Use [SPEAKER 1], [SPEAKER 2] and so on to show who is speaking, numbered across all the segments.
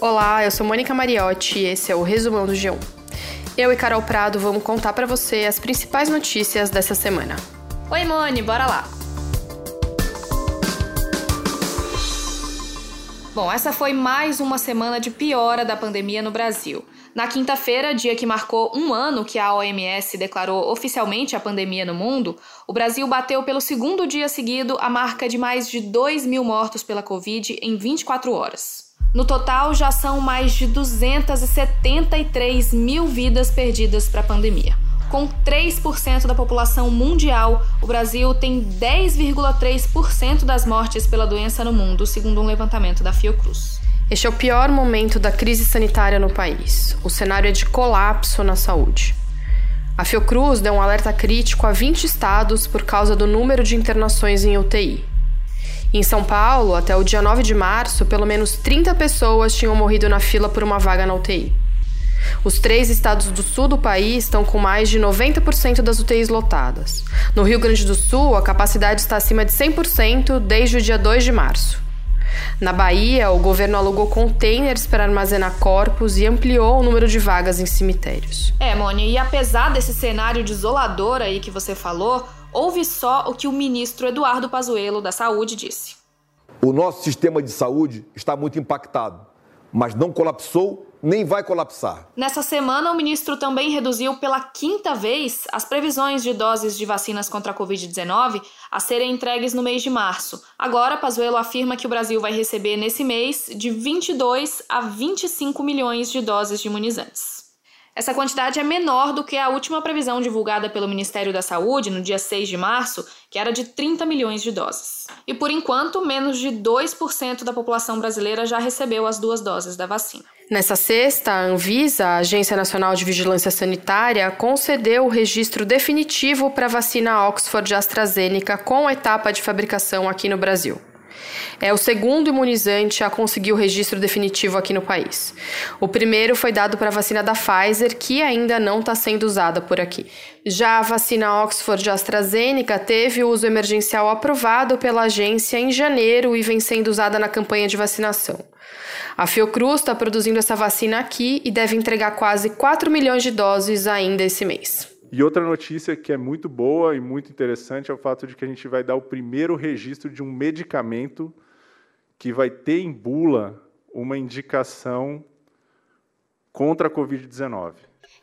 [SPEAKER 1] Olá, eu sou Mônica Mariotti e esse é o Resumão do G1. Eu e Carol Prado vamos contar para você as principais notícias dessa semana.
[SPEAKER 2] Oi, Moni, bora lá! Bom, essa foi mais uma semana de piora da pandemia no Brasil. Na quinta-feira, dia que marcou um ano que a OMS declarou oficialmente a pandemia no mundo, o Brasil bateu pelo segundo dia seguido a marca de mais de 2 mil mortos pela Covid em 24 horas. No total, já são mais de 273 mil vidas perdidas para a pandemia. Com 3% da população mundial, o Brasil tem 10,3% das mortes pela doença no mundo, segundo um levantamento da Fiocruz.
[SPEAKER 1] Este é o pior momento da crise sanitária no país. O cenário é de colapso na saúde. A Fiocruz deu um alerta crítico a 20 estados por causa do número de internações em UTI. Em São Paulo, até o dia 9 de março, pelo menos 30 pessoas tinham morrido na fila por uma vaga na UTI. Os três estados do sul do país estão com mais de 90% das UTIs lotadas. No Rio Grande do Sul, a capacidade está acima de 100% desde o dia 2 de março. Na Bahia, o governo alugou containers para armazenar corpos e ampliou o número de vagas em cemitérios.
[SPEAKER 2] É, Mônia, e apesar desse cenário desolador aí que você falou, Ouve só o que o ministro Eduardo Pazuello da Saúde disse.
[SPEAKER 3] O nosso sistema de saúde está muito impactado, mas não colapsou nem vai colapsar.
[SPEAKER 2] Nessa semana, o ministro também reduziu pela quinta vez as previsões de doses de vacinas contra a Covid-19 a serem entregues no mês de março. Agora, Pazuello afirma que o Brasil vai receber nesse mês de 22 a 25 milhões de doses de imunizantes. Essa quantidade é menor do que a última previsão divulgada pelo Ministério da Saúde no dia 6 de março, que era de 30 milhões de doses. E por enquanto, menos de 2% da população brasileira já recebeu as duas doses da vacina.
[SPEAKER 1] Nessa sexta, a Anvisa, a Agência Nacional de Vigilância Sanitária, concedeu o registro definitivo para a vacina Oxford AstraZeneca com etapa de fabricação aqui no Brasil. É o segundo imunizante a conseguir o registro definitivo aqui no país. O primeiro foi dado para a vacina da Pfizer, que ainda não está sendo usada por aqui. Já a vacina Oxford AstraZeneca teve o uso emergencial aprovado pela agência em janeiro e vem sendo usada na campanha de vacinação. A Fiocruz está produzindo essa vacina aqui e deve entregar quase 4 milhões de doses ainda esse mês.
[SPEAKER 4] E outra notícia que é muito boa e muito interessante é o fato de que a gente vai dar o primeiro registro de um medicamento que vai ter em bula uma indicação contra a Covid-19.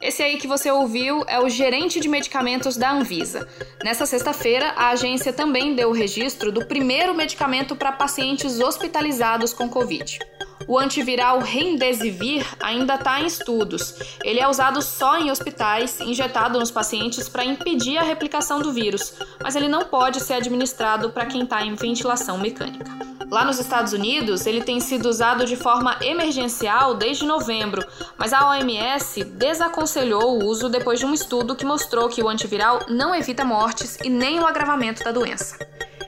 [SPEAKER 2] Esse aí que você ouviu é o gerente de medicamentos da Anvisa. Nessa sexta-feira, a agência também deu o registro do primeiro medicamento para pacientes hospitalizados com Covid. O antiviral Remdesivir ainda está em estudos. Ele é usado só em hospitais, injetado nos pacientes para impedir a replicação do vírus, mas ele não pode ser administrado para quem está em ventilação mecânica. Lá nos Estados Unidos, ele tem sido usado de forma emergencial desde novembro, mas a OMS desaconselhou o uso depois de um estudo que mostrou que o antiviral não evita mortes e nem o agravamento da doença.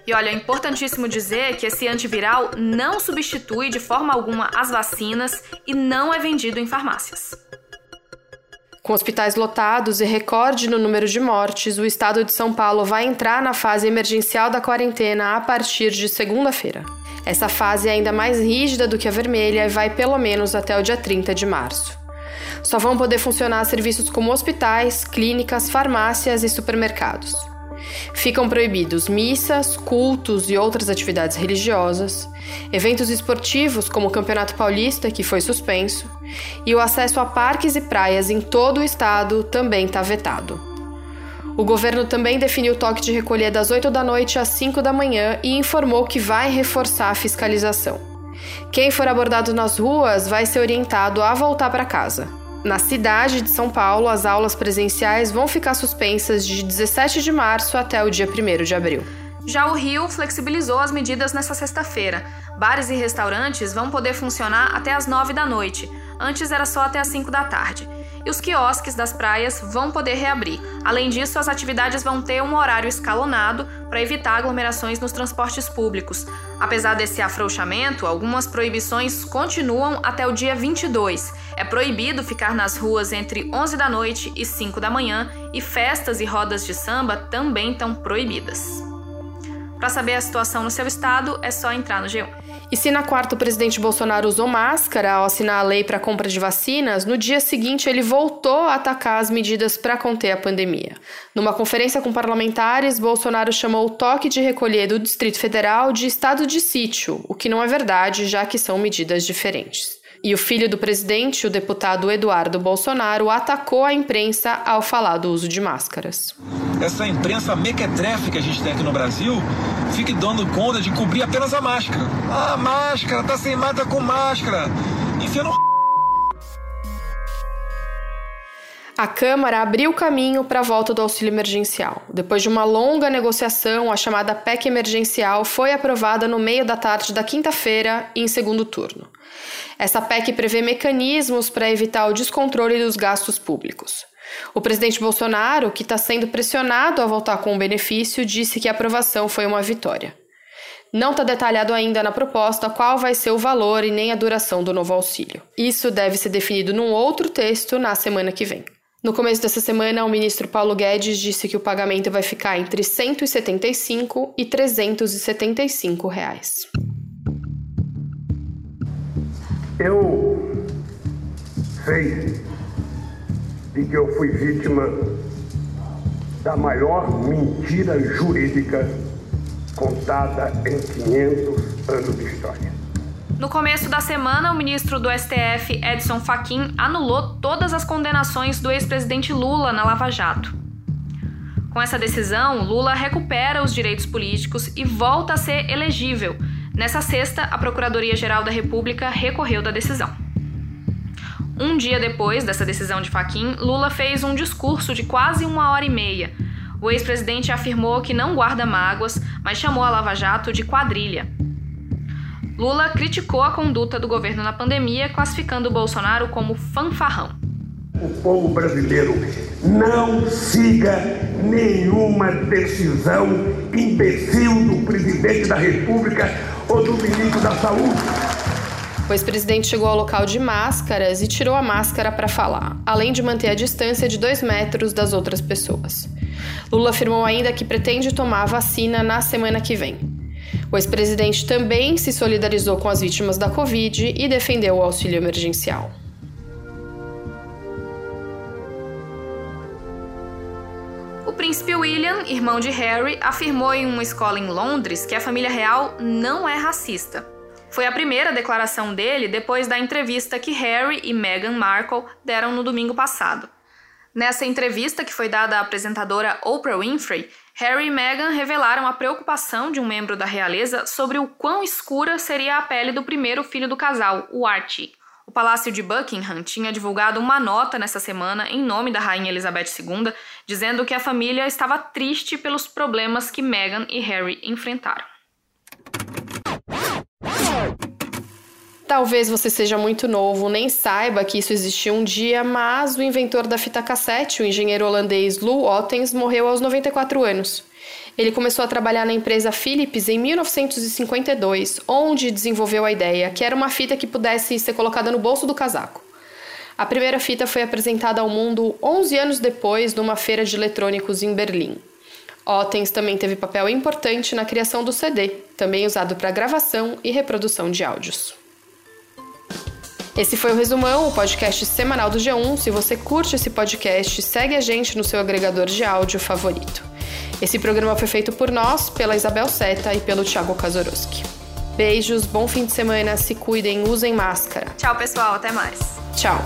[SPEAKER 2] E olha, é importantíssimo dizer que esse antiviral não substitui de forma alguma as vacinas e não é vendido em farmácias.
[SPEAKER 1] Com hospitais lotados e recorde no número de mortes, o estado de São Paulo vai entrar na fase emergencial da quarentena a partir de segunda-feira. Essa fase é ainda mais rígida do que a vermelha e vai pelo menos até o dia 30 de março. Só vão poder funcionar serviços como hospitais, clínicas, farmácias e supermercados. Ficam proibidos missas, cultos e outras atividades religiosas, eventos esportivos como o Campeonato Paulista, que foi suspenso, e o acesso a parques e praias em todo o estado também está vetado. O governo também definiu o toque de recolher das 8 da noite às 5 da manhã e informou que vai reforçar a fiscalização. Quem for abordado nas ruas vai ser orientado a voltar para casa. Na cidade de São Paulo, as aulas presenciais vão ficar suspensas de 17 de março até o dia 1 de abril.
[SPEAKER 2] Já o Rio flexibilizou as medidas nesta sexta-feira. Bares e restaurantes vão poder funcionar até as 9 da noite. Antes era só até as 5 da tarde e os quiosques das praias vão poder reabrir. Além disso, as atividades vão ter um horário escalonado para evitar aglomerações nos transportes públicos. Apesar desse afrouxamento, algumas proibições continuam até o dia 22. É proibido ficar nas ruas entre 11 da noite e 5 da manhã e festas e rodas de samba também estão proibidas. Para saber a situação no seu estado, é só entrar no G1.
[SPEAKER 1] E se na quarta o presidente Bolsonaro usou máscara ao assinar a lei para compra de vacinas, no dia seguinte ele voltou a atacar as medidas para conter a pandemia. Numa conferência com parlamentares, Bolsonaro chamou o toque de recolher do Distrito Federal de estado de sítio, o que não é verdade, já que são medidas diferentes. E o filho do presidente, o deputado Eduardo Bolsonaro, atacou a imprensa ao falar do uso de máscaras.
[SPEAKER 5] Essa imprensa mequetrefe que a gente tem aqui no Brasil fique dando conta de cobrir apenas a máscara. Ah, máscara, tá sem mata com máscara. Enfia no
[SPEAKER 1] A Câmara abriu caminho para a volta do auxílio emergencial. Depois de uma longa negociação, a chamada PEC emergencial foi aprovada no meio da tarde da quinta-feira, em segundo turno. Essa PEC prevê mecanismos para evitar o descontrole dos gastos públicos. O presidente Bolsonaro, que está sendo pressionado a voltar com o benefício, disse que a aprovação foi uma vitória. Não está detalhado ainda na proposta qual vai ser o valor e nem a duração do novo auxílio. Isso deve ser definido num outro texto na semana que vem. No começo dessa semana, o ministro Paulo Guedes disse que o pagamento vai ficar entre 175 e 375 reais.
[SPEAKER 6] Eu sei de que eu fui vítima da maior mentira jurídica contada em 500 anos de história.
[SPEAKER 2] No começo da semana, o ministro do STF, Edson Fachin, anulou todas as condenações do ex-presidente Lula na Lava Jato. Com essa decisão, Lula recupera os direitos políticos e volta a ser elegível. Nessa sexta, a Procuradoria-Geral da República recorreu da decisão. Um dia depois dessa decisão de Fachin, Lula fez um discurso de quase uma hora e meia. O ex-presidente afirmou que não guarda mágoas, mas chamou a Lava Jato de quadrilha. Lula criticou a conduta do governo na pandemia, classificando Bolsonaro como fanfarrão.
[SPEAKER 6] O povo brasileiro não siga nenhuma decisão imbecil do presidente da República ou do ministro da Saúde.
[SPEAKER 1] O ex-presidente chegou ao local de máscaras e tirou a máscara para falar, além de manter a distância de dois metros das outras pessoas. Lula afirmou ainda que pretende tomar a vacina na semana que vem. O ex-presidente também se solidarizou com as vítimas da Covid e defendeu o auxílio emergencial.
[SPEAKER 2] O príncipe William, irmão de Harry, afirmou em uma escola em Londres que a família real não é racista. Foi a primeira declaração dele depois da entrevista que Harry e Meghan Markle deram no domingo passado. Nessa entrevista, que foi dada à apresentadora Oprah Winfrey, Harry e Meghan revelaram a preocupação de um membro da realeza sobre o quão escura seria a pele do primeiro filho do casal, o Archie. O Palácio de Buckingham tinha divulgado uma nota nessa semana em nome da Rainha Elizabeth II, dizendo que a família estava triste pelos problemas que Meghan e Harry enfrentaram.
[SPEAKER 1] Talvez você seja muito novo, nem saiba que isso existiu um dia, mas o inventor da fita cassete, o engenheiro holandês Lou Ottens, morreu aos 94 anos. Ele começou a trabalhar na empresa Philips em 1952, onde desenvolveu a ideia que era uma fita que pudesse ser colocada no bolso do casaco. A primeira fita foi apresentada ao mundo 11 anos depois numa feira de eletrônicos em Berlim. Ottens também teve papel importante na criação do CD, também usado para gravação e reprodução de áudios. Esse foi o Resumão, o podcast semanal do G1. Se você curte esse podcast, segue a gente no seu agregador de áudio favorito. Esse programa foi feito por nós, pela Isabel Seta e pelo Thiago Kazorowski. Beijos, bom fim de semana, se cuidem, usem máscara.
[SPEAKER 2] Tchau, pessoal, até mais.
[SPEAKER 1] Tchau.